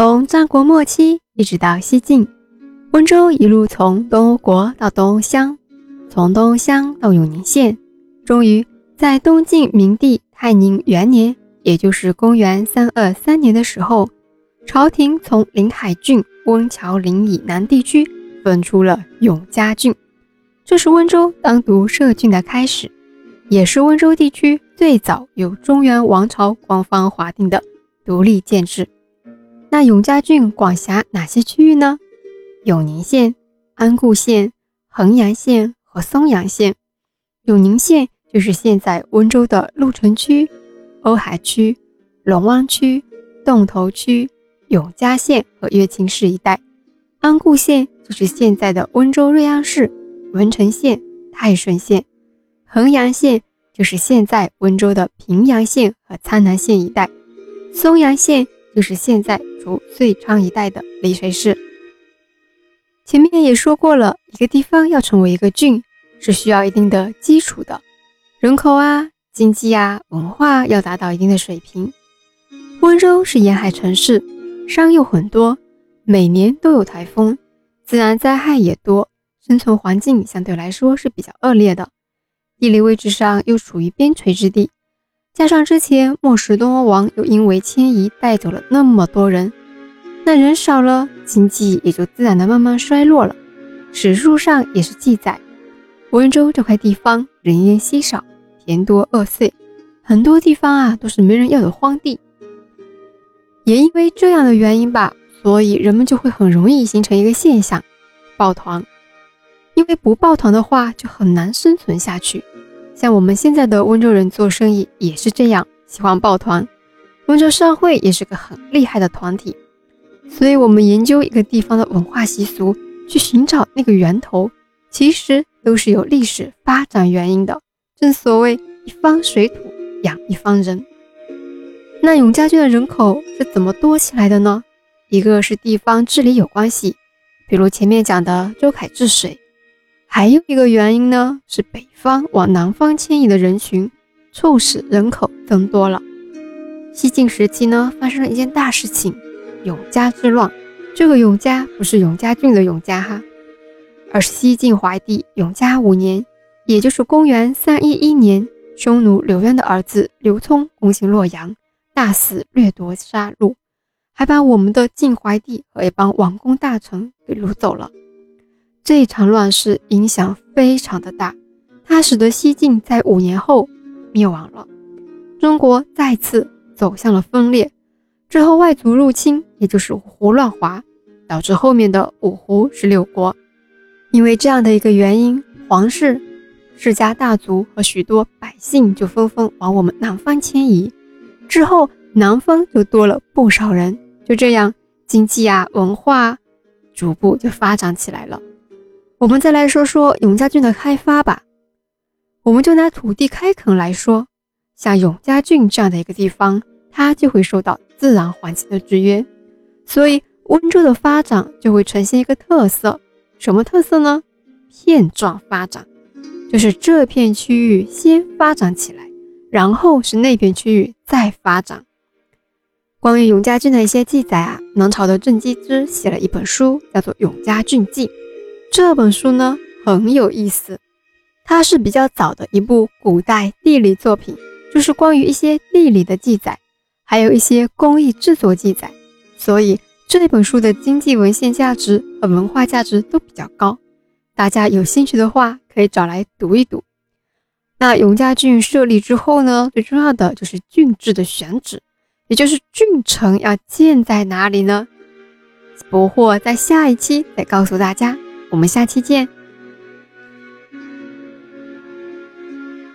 从战国末期一直到西晋，温州一路从东吴国到东吴乡，从东吴乡到永宁县，终于在东晋明帝泰宁元年，也就是公元三二三年的时候，朝廷从临海郡温峤岭以南地区分出了永嘉郡，这是温州单独设郡的开始，也是温州地区最早由中原王朝官方划定的独立建制。那永嘉郡管辖哪些区域呢？永宁县、安固县、衡阳县和松阳县。永宁县就是现在温州的鹿城区、瓯海区、龙湾区、洞头区、永嘉县和乐清市一带。安固县就是现在的温州瑞安市、文成县、泰顺县。衡阳县就是现在温州的平阳县和苍南县一带。松阳县就是现在。遂昌一带的丽水市，前面也说过了，一个地方要成为一个郡，是需要一定的基础的，人口啊、经济啊、文化要达到一定的水平。温州是沿海城市，山又很多，每年都有台风，自然灾害也多，生存环境相对来说是比较恶劣的。地理位置上又处于边陲之地。加上之前末世东欧王又因为迁移带走了那么多人，那人少了，经济也就自然的慢慢衰落了。史书上也是记载，温州这块地方人烟稀少，田多恶碎，很多地方啊都是没人要的荒地。也因为这样的原因吧，所以人们就会很容易形成一个现象，抱团。因为不抱团的话，就很难生存下去。像我们现在的温州人做生意也是这样，喜欢抱团。温州商会也是个很厉害的团体，所以我们研究一个地方的文化习俗，去寻找那个源头，其实都是有历史发展原因的。正所谓一方水土养一方人。那永嘉郡的人口是怎么多起来的呢？一个是地方治理有关系，比如前面讲的周凯治水。还有一个原因呢，是北方往南方迁移的人群，促使人口增多了。西晋时期呢，发生了一件大事情——永嘉之乱。这个永嘉不是永嘉郡的永嘉哈，而是西晋怀帝永嘉五年，也就是公元三一一年，匈奴刘渊的儿子刘聪攻陷洛阳，大肆掠夺杀戮，还把我们的晋怀帝和一帮王公大臣给掳走了。这一场乱世影响非常的大，它使得西晋在五年后灭亡了，中国再次走向了分裂。之后外族入侵，也就是五胡乱华，导致后面的五胡十六国。因为这样的一个原因，皇室、世家大族和许多百姓就纷纷往我们南方迁移。之后南方就多了不少人，就这样经济啊、文化逐步就发展起来了。我们再来说说永嘉郡的开发吧。我们就拿土地开垦来说，像永嘉郡这样的一个地方，它就会受到自然环境的制约，所以温州的发展就会呈现一个特色。什么特色呢？片状发展，就是这片区域先发展起来，然后是那片区域再发展。关于永嘉郡的一些记载啊，南朝的郑基之写了一本书，叫做《永嘉郡记》。这本书呢很有意思，它是比较早的一部古代地理作品，就是关于一些地理的记载，还有一些工艺制作记载，所以这本书的经济文献价值和文化价值都比较高。大家有兴趣的话，可以找来读一读。那永嘉郡设立之后呢，最重要的就是郡治的选址，也就是郡城要建在哪里呢？不惑在下一期再告诉大家。我们下期见。